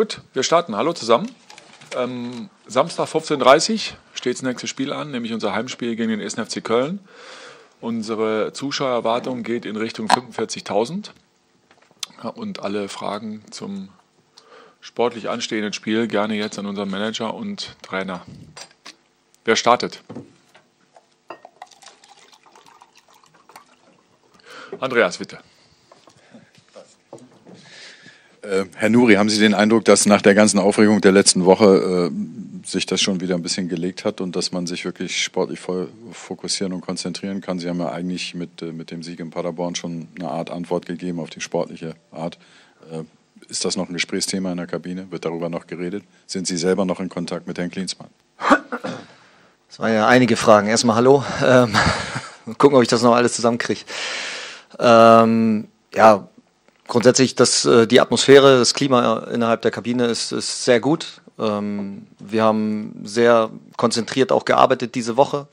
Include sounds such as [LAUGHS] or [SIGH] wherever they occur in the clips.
Gut, wir starten. Hallo zusammen. Ähm, Samstag 15.30 Uhr steht das nächste Spiel an, nämlich unser Heimspiel gegen den 1. FC Köln. Unsere Zuschauererwartung geht in Richtung 45.000. Ja, und alle Fragen zum sportlich anstehenden Spiel gerne jetzt an unseren Manager und Trainer. Wer startet? Andreas, bitte. Äh, Herr Nuri, haben Sie den Eindruck, dass nach der ganzen Aufregung der letzten Woche äh, sich das schon wieder ein bisschen gelegt hat und dass man sich wirklich sportlich voll fokussieren und konzentrieren kann? Sie haben ja eigentlich mit, äh, mit dem Sieg in Paderborn schon eine Art Antwort gegeben auf die sportliche Art. Äh, ist das noch ein Gesprächsthema in der Kabine? Wird darüber noch geredet? Sind Sie selber noch in Kontakt mit Herrn Klinsmann? Das waren ja einige Fragen. Erstmal Hallo. Ähm, [LAUGHS] gucken, ob ich das noch alles zusammenkriege. Ähm, ja, grundsätzlich das, äh, die Atmosphäre, das Klima innerhalb der Kabine ist, ist sehr gut. Ähm, wir haben sehr konzentriert auch gearbeitet diese Woche.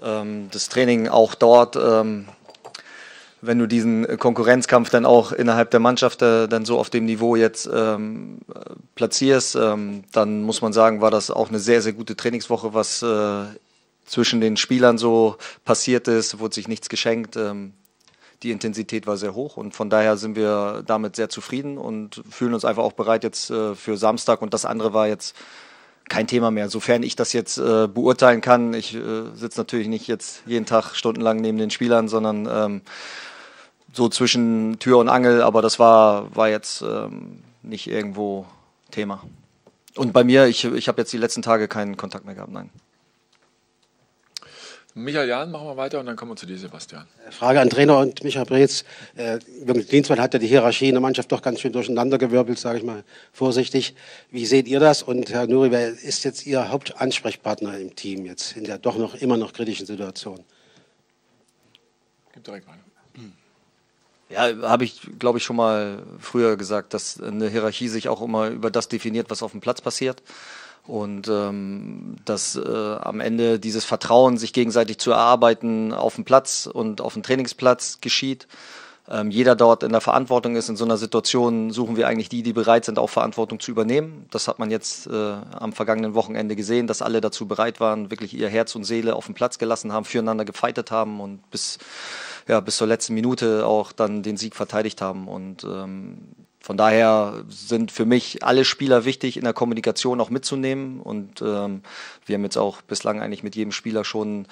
Ähm, das Training auch dort, ähm, wenn du diesen Konkurrenzkampf dann auch innerhalb der Mannschaft äh, dann so auf dem Niveau jetzt platzierst, dann muss man sagen, war das auch eine sehr, sehr gute Trainingswoche, was äh, zwischen den Spielern so passiert ist, wurde sich nichts geschenkt. Die Intensität war sehr hoch und von daher sind wir damit sehr zufrieden und fühlen uns einfach auch bereit jetzt äh, für Samstag und das andere war jetzt kein Thema mehr, sofern ich das jetzt äh, beurteilen kann. Ich äh, sitze natürlich nicht jetzt jeden Tag stundenlang neben den Spielern, sondern ähm, so zwischen Tür und Angel, aber das war, war jetzt ähm, nicht irgendwo Thema. Und bei mir, ich, ich habe jetzt die letzten Tage keinen Kontakt mehr gehabt, nein. Michael Jahn, machen wir weiter und dann kommen wir zu dir, Sebastian. Frage an Trainer und Michael Breetz. Äh, Jürgen Klinsmann hat ja die Hierarchie in der Mannschaft doch ganz schön durcheinandergewirbelt, sage ich mal vorsichtig. Wie seht ihr das? Und Herr Nuri, wer ist jetzt Ihr Hauptansprechpartner im Team jetzt in der doch noch immer noch kritischen Situation? Gib direkt weiter. Ja, habe ich, glaube ich, schon mal früher gesagt, dass eine Hierarchie sich auch immer über das definiert, was auf dem Platz passiert. Und ähm, dass äh, am Ende dieses Vertrauen, sich gegenseitig zu erarbeiten, auf dem Platz und auf dem Trainingsplatz geschieht. Ähm, jeder dort in der Verantwortung ist. In so einer Situation suchen wir eigentlich die, die bereit sind, auch Verantwortung zu übernehmen. Das hat man jetzt äh, am vergangenen Wochenende gesehen, dass alle dazu bereit waren, wirklich ihr Herz und Seele auf dem Platz gelassen haben, füreinander gefeitet haben und bis, ja, bis zur letzten Minute auch dann den Sieg verteidigt haben. Und ähm, von daher sind für mich alle Spieler wichtig, in der Kommunikation auch mitzunehmen. Und ähm, wir haben jetzt auch bislang eigentlich mit jedem Spieler schon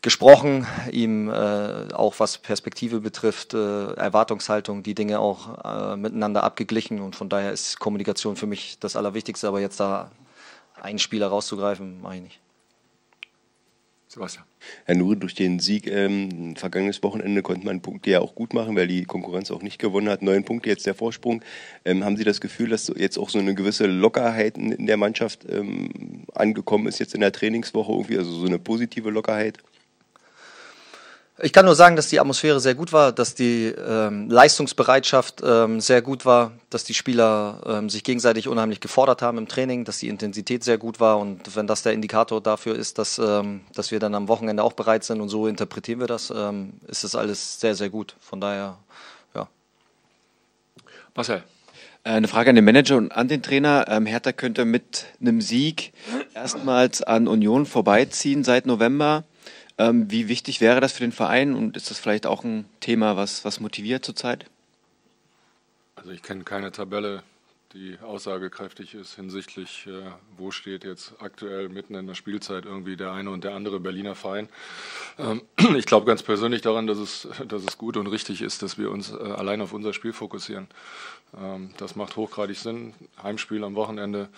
gesprochen, ihm äh, auch was Perspektive betrifft, äh, Erwartungshaltung, die Dinge auch äh, miteinander abgeglichen. Und von daher ist Kommunikation für mich das Allerwichtigste. Aber jetzt da einen Spieler rauszugreifen, mache ich nicht. Sebastian. Herr Nuri, durch den Sieg ähm, vergangenes Wochenende konnte man Punkte ja auch gut machen, weil die Konkurrenz auch nicht gewonnen hat. Neun Punkte, jetzt der Vorsprung. Ähm, haben Sie das Gefühl, dass jetzt auch so eine gewisse Lockerheit in der Mannschaft ähm, angekommen ist, jetzt in der Trainingswoche irgendwie, also so eine positive Lockerheit? Ich kann nur sagen, dass die Atmosphäre sehr gut war, dass die ähm, Leistungsbereitschaft ähm, sehr gut war, dass die Spieler ähm, sich gegenseitig unheimlich gefordert haben im Training, dass die Intensität sehr gut war und wenn das der Indikator dafür ist, dass, ähm, dass wir dann am Wochenende auch bereit sind und so interpretieren wir das, ähm, ist das alles sehr, sehr gut. Von daher, ja. Marcel. Äh, eine Frage an den Manager und an den Trainer. Ähm, Hertha könnte mit einem Sieg erstmals an Union vorbeiziehen seit November. Ähm, wie wichtig wäre das für den Verein und ist das vielleicht auch ein Thema, was, was motiviert zurzeit? Also ich kenne keine Tabelle, die aussagekräftig ist hinsichtlich, äh, wo steht jetzt aktuell mitten in der Spielzeit irgendwie der eine und der andere Berliner Verein. Ähm, [CLEARS THROAT] ich glaube ganz persönlich daran, dass es, dass es gut und richtig ist, dass wir uns äh, allein auf unser Spiel fokussieren. Ähm, das macht hochgradig Sinn. Heimspiel am Wochenende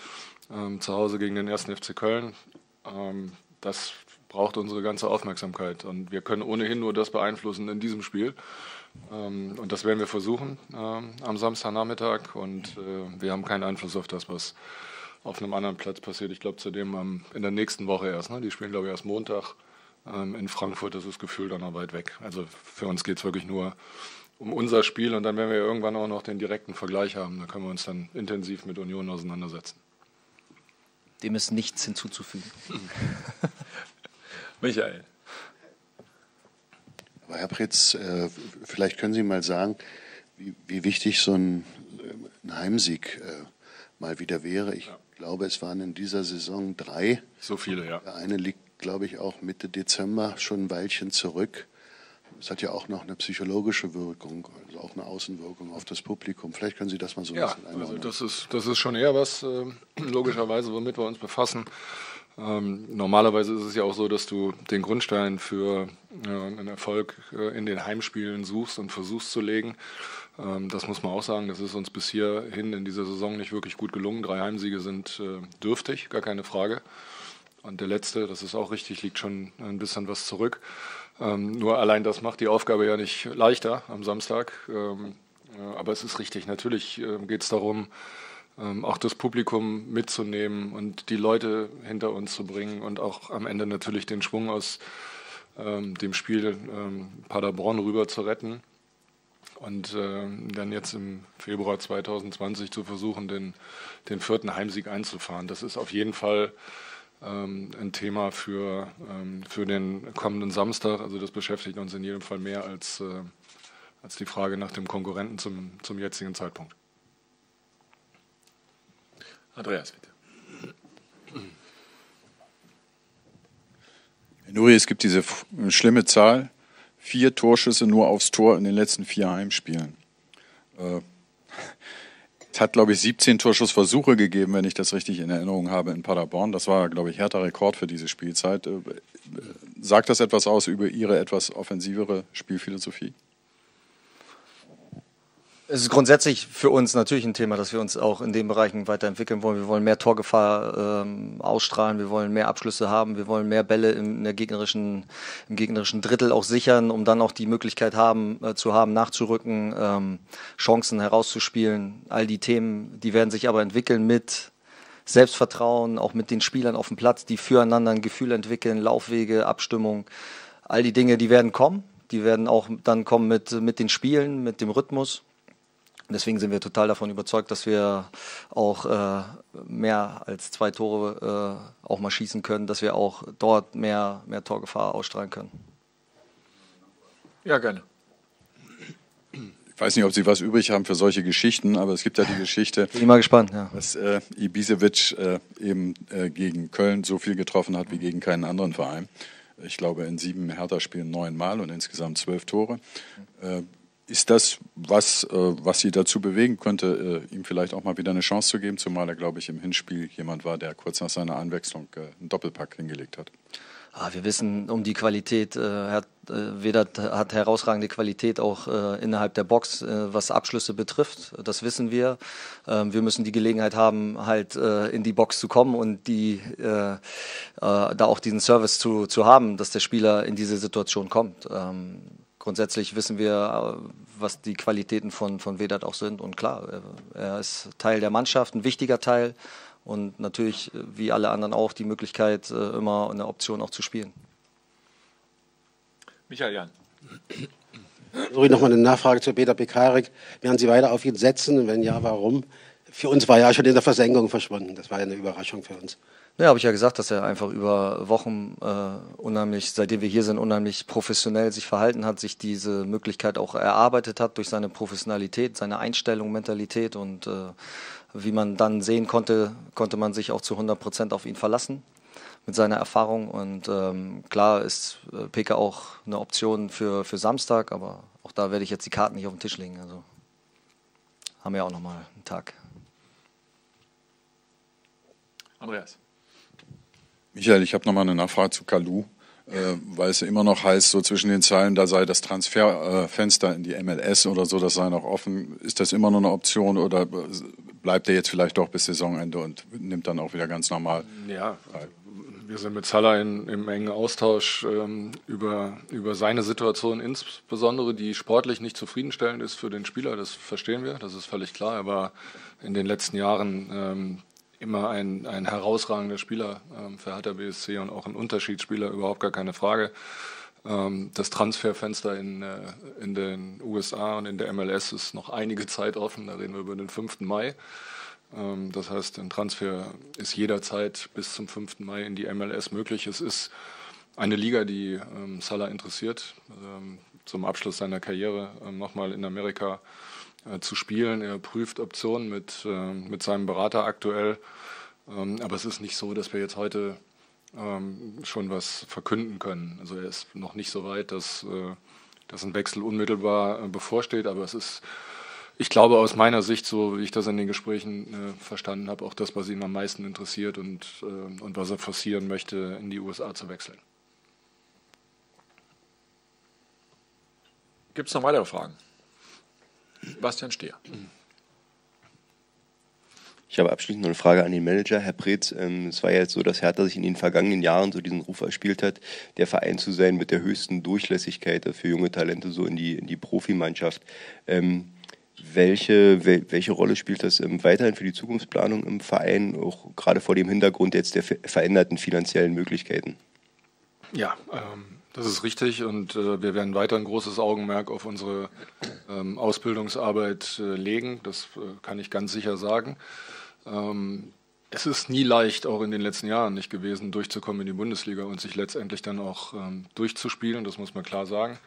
ähm, zu Hause gegen den 1. FC Köln. Das braucht unsere ganze Aufmerksamkeit. Und wir können ohnehin nur das beeinflussen in diesem Spiel. Ähm, und das werden wir versuchen ähm, am Samstagnachmittag. Und äh, wir haben keinen Einfluss auf das, was auf einem anderen Platz passiert. Ich glaube, zudem in der nächsten Woche erst. Ne? Die spielen, glaube ich, erst Montag ähm, in Frankfurt. Das ist gefühlt dann noch weit weg. Also für uns geht es wirklich nur um unser Spiel. Und dann werden wir irgendwann auch noch den direkten Vergleich haben. Da können wir uns dann intensiv mit Union auseinandersetzen. Dem ist nichts hinzuzufügen. [LAUGHS] Michael. Aber Herr Pritz, äh, vielleicht können Sie mal sagen, wie, wichtig so ein, ein Heimsieg äh, mal wieder wäre. Ich ja. glaube, es waren in dieser Saison drei. So viele, ja. Der eine liegt, glaube ich, auch Mitte Dezember schon ein Weilchen zurück. Es hat ja auch noch eine psychologische Wirkung, also auch eine Außenwirkung auf das Publikum. Vielleicht können Sie das mal so ein ja, bisschen einordnen. Also das ist, das ist schon eher was, äh, logischerweise, womit wir uns befassen. Ähm, normalerweise ist es ja auch so, dass du den Grundstein für äh, einen Erfolg äh, in den Heimspielen suchst und versuchst zu legen. Ähm, das muss man auch sagen, das ist uns bis hierhin in dieser Saison nicht wirklich gut gelungen. Drei Heimsiege sind äh, dürftig, gar keine Frage. Und der letzte, das ist auch richtig, liegt schon ein bisschen was zurück. Ähm, nur allein das macht die Aufgabe ja nicht leichter am Samstag. Ähm, äh, aber es ist richtig, natürlich äh, geht es darum, ähm, auch das Publikum mitzunehmen und die Leute hinter uns zu bringen und auch am Ende natürlich den Schwung aus ähm, dem Spiel ähm, Paderborn rüber zu retten und äh, dann jetzt im Februar 2020 zu versuchen, den, den vierten Heimsieg einzufahren. Das ist auf jeden Fall ein Thema für, ähm, für den kommenden Samstag. Also das beschäftigt uns in jedem Fall mehr als, äh, als die Frage nach dem Konkurrenten zum, zum jetzigen Zeitpunkt. Andreas, bitte. Nuri, es gibt diese schlimme Zahl, vier Torschüsse nur aufs Tor in den letzten vier Heimspielen. Äh, es hat, glaube ich, 17 Torschussversuche gegeben, wenn ich das richtig in Erinnerung habe, in Paderborn. Das war, glaube ich, härter Rekord für diese Spielzeit. Äh, sagt das etwas aus über Ihre etwas offensivere Spielphilosophie? Es ist grundsätzlich für uns natürlich ein Thema, dass wir uns auch in den Bereichen weiterentwickeln wollen. Wir wollen mehr Torgefahr ähm, ausstrahlen, wir wollen mehr Abschlüsse haben, wir wollen mehr Bälle in der gegnerischen, im gegnerischen Drittel auch sichern, um dann auch die Möglichkeit haben, äh, zu haben, nachzurücken, ähm, Chancen herauszuspielen. All die Themen, die werden sich aber entwickeln mit Selbstvertrauen, auch mit den Spielern auf dem Platz, die füreinander ein Gefühl entwickeln, Laufwege, Abstimmung. All die Dinge, die werden kommen. Die werden auch dann kommen mit, mit den Spielen, mit dem Rhythmus. Deswegen sind wir total davon überzeugt, dass wir auch äh, mehr als zwei Tore äh, auch mal schießen können, dass wir auch dort mehr, mehr Torgefahr ausstrahlen können. Ja, gerne. Ich weiß nicht, ob Sie was übrig haben für solche Geschichten, aber es gibt ja die Geschichte, Bin ich mal gespannt, ja. dass äh, Ibisevic äh, eben äh, gegen Köln so viel getroffen hat wie gegen keinen anderen Verein. Ich glaube, in sieben Hertha-Spielen neunmal und insgesamt zwölf Tore. Äh, ist das was, äh, was Sie dazu bewegen könnte, äh, ihm vielleicht auch mal wieder eine Chance zu geben, zumal er, glaube ich, im Hinspiel jemand war, der kurz nach seiner Anwechslung äh, einen Doppelpack hingelegt hat? Ah, wir wissen um die Qualität. Herr Vedat hat herausragende Qualität auch innerhalb der Box, was Abschlüsse betrifft. Das wissen wir. Ähm, wir müssen die Gelegenheit haben, halt in die Box zu kommen und die, da auch diesen Service zu, zu haben, dass der Spieler in diese Situation kommt. Grundsätzlich wissen wir, äh, was die Qualitäten von, von Vedat auch sind. Und klar, er ist Teil der Mannschaft, ein wichtiger Teil. Und natürlich, äh, wie alle anderen auch, die Möglichkeit, äh, immer eine Option auch zu spielen. Michael Jan. Sorry, nochmal eine Nachfrage zu Peter Pekarik. Werden Sie weiter auf ihn setzen? Und wenn ja, warum? Für uns war ja schon in der Versenkung verschwunden. Das war ja eine Überraschung für uns. Ja, habe ich ja gesagt, dass er einfach über Wochen äh, unheimlich, seitdem wir hier sind, unheimlich professionell sich verhalten hat, sich diese Möglichkeit auch erarbeitet hat durch seine Professionalität, seine Einstellung, Mentalität und äh, wie man dann sehen konnte, konnte man sich auch zu 100 Prozent auf ihn verlassen mit seiner Erfahrung und ähm, klar ist äh, PK auch eine Option für, für Samstag, aber auch da werde ich jetzt die Karten nicht auf den Tisch legen. Also haben wir auch nochmal einen Tag. Andreas. Michael, ich habe nochmal eine Nachfrage zu Kalu, äh, weil es immer noch heißt, so zwischen den Zeilen, da sei das Transferfenster äh, in die MLS oder so, das sei noch offen. Ist das immer noch eine Option oder bleibt er jetzt vielleicht doch bis Saisonende und nimmt dann auch wieder ganz normal? Ja, wir sind mit Salah in, im engen Austausch ähm, über, über seine Situation, insbesondere die sportlich nicht zufriedenstellend ist für den Spieler. Das verstehen wir, das ist völlig klar. Er war in den letzten Jahren ähm, immer ein, ein herausragender Spieler ähm, für Hertha BSC und auch ein Unterschiedsspieler, überhaupt gar keine Frage. Ähm, das Transferfenster in, äh, in den USA und in der MLS ist noch einige Zeit offen, da reden wir über den 5. Mai. Ähm, das heißt, ein Transfer ist jederzeit bis zum 5. Mai in die MLS möglich. Es ist eine Liga, die ähm, Salah interessiert, ähm, zum Abschluss seiner Karriere ähm, nochmal in Amerika zu spielen. Er prüft Optionen mit, äh, mit seinem Berater aktuell. Ähm, aber es ist nicht so, dass wir jetzt heute ähm, schon was verkünden können. Also er ist noch nicht so weit, dass, äh, dass ein Wechsel unmittelbar äh, bevorsteht. Aber es ist, ich glaube aus meiner Sicht, so wie ich das in den Gesprächen äh, verstanden habe, auch das, was ihn am meisten interessiert und, äh, und was er forcieren möchte, in die USA zu wechseln. Gibt es noch weitere Fragen? Bastian Stehr. Ich habe abschließend noch eine Frage an den Manager. Herr Preetz, ähm, es war ja jetzt so, dass Hertha sich in den vergangenen Jahren so diesen Ruf erspielt hat, der Verein zu sein mit der höchsten Durchlässigkeit für junge Talente so in die, in die Profimannschaft. Ähm, welche, wel, welche Rolle spielt das ähm, weiterhin für die Zukunftsplanung im Verein, auch gerade vor dem Hintergrund jetzt der veränderten finanziellen Möglichkeiten? Ja, ähm, das ist richtig und äh, wir werden weiter ein großes Augenmerk auf unsere ähm, Ausbildungsarbeit äh, legen. Das äh, kann ich ganz sicher sagen. Ähm, es ist nie leicht, auch in den letzten Jahren nicht gewesen, durchzukommen in die Bundesliga und sich letztendlich dann auch ähm, durchzuspielen. Das muss man klar sagen.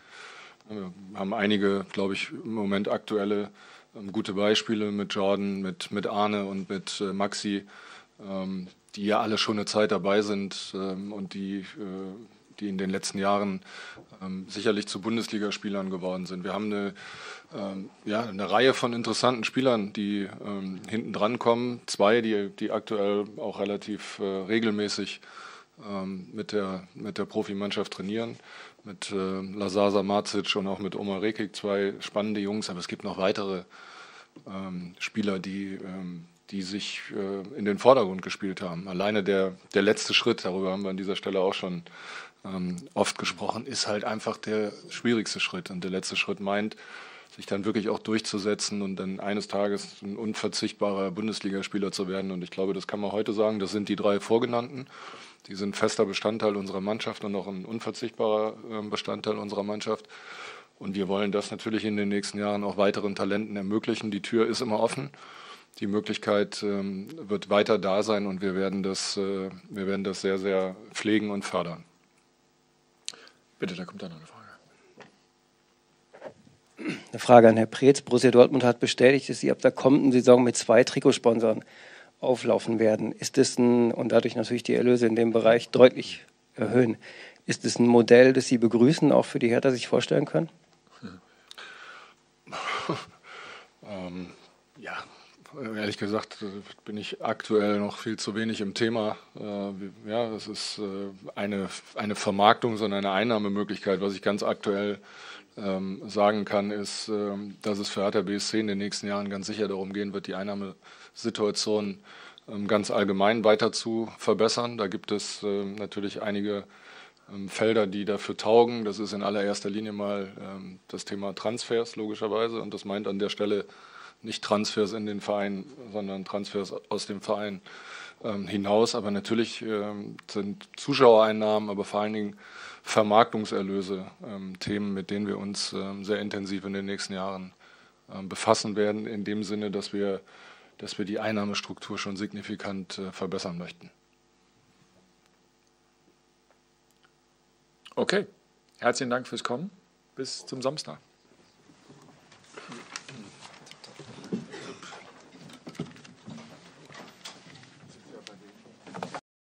Wir haben einige, glaube ich, im Moment aktuelle ähm, gute Beispiele mit Jordan, mit, mit Arne und mit äh, Maxi, ähm, die ja alle schon eine Zeit dabei sind ähm, und die äh, die in den letzten Jahren ähm, sicherlich zu Bundesligaspielern geworden sind. Wir haben eine, ähm, ja, eine Reihe von interessanten Spielern, die ähm, hinten dran kommen. Zwei, die, die aktuell auch relativ äh, regelmäßig ähm, mit, der, mit der Profimannschaft trainieren. Mit äh, Lazasa Marcic und auch mit Omar Rekik, zwei spannende Jungs, aber es gibt noch weitere ähm, Spieler, die ähm, die sich äh, in den Vordergrund gespielt haben. Alleine der, der letzte Schritt, darüber haben wir an dieser Stelle auch schon ähm, oft gesprochen, ist halt einfach der schwierigste Schritt. Und der letzte Schritt meint, sich dann wirklich auch durchzusetzen und dann eines Tages ein unverzichtbarer Bundesligaspieler zu werden. Und ich glaube, das kann man heute sagen, das sind die drei vorgenannten. Die sind fester Bestandteil unserer Mannschaft und auch ein unverzichtbarer ähm, Bestandteil unserer Mannschaft. Und wir wollen das natürlich in den nächsten Jahren auch weiteren Talenten ermöglichen. Die Tür ist immer offen. Die Möglichkeit ähm, wird weiter da sein und wir werden das, äh, wir werden das sehr, sehr pflegen und fördern. Bitte, da kommt dann noch eine Frage. Eine Frage an Herrn Preetz. Borussia Dortmund hat bestätigt, dass sie ab der kommenden Saison mit zwei Trikotsponsoren auflaufen werden. Ist das ein, und dadurch natürlich die Erlöse in dem Bereich deutlich erhöhen, ist es ein Modell, das Sie begrüßen, auch für die Hertha sich vorstellen können? [LAUGHS] ähm, ja, Ehrlich gesagt bin ich aktuell noch viel zu wenig im Thema. Äh, ja, es ist äh, eine, eine Vermarktung, sondern eine Einnahmemöglichkeit. Was ich ganz aktuell ähm, sagen kann, ist, ähm, dass es für Hertha BSC in den nächsten Jahren ganz sicher darum gehen wird, die Einnahmesituation ähm, ganz allgemein weiter zu verbessern. Da gibt es natürlich einige Felder, die dafür taugen. Das ist in allererster Linie mal das Thema Transfers, logischerweise. Und das meint an der Stelle nicht Transfers in den Verein, sondern Transfers aus dem Verein ähm, hinaus. Aber natürlich ähm, sind Zuschauereinnahmen, aber vor allen Dingen Vermarktungserlöse ähm, Themen, mit denen wir uns ähm, sehr intensiv in den nächsten Jahren ähm, befassen werden, in dem Sinne, dass wir, dass wir die Einnahmestruktur schon signifikant äh, verbessern möchten. Okay, herzlichen Dank fürs Kommen. Bis zum Samstag.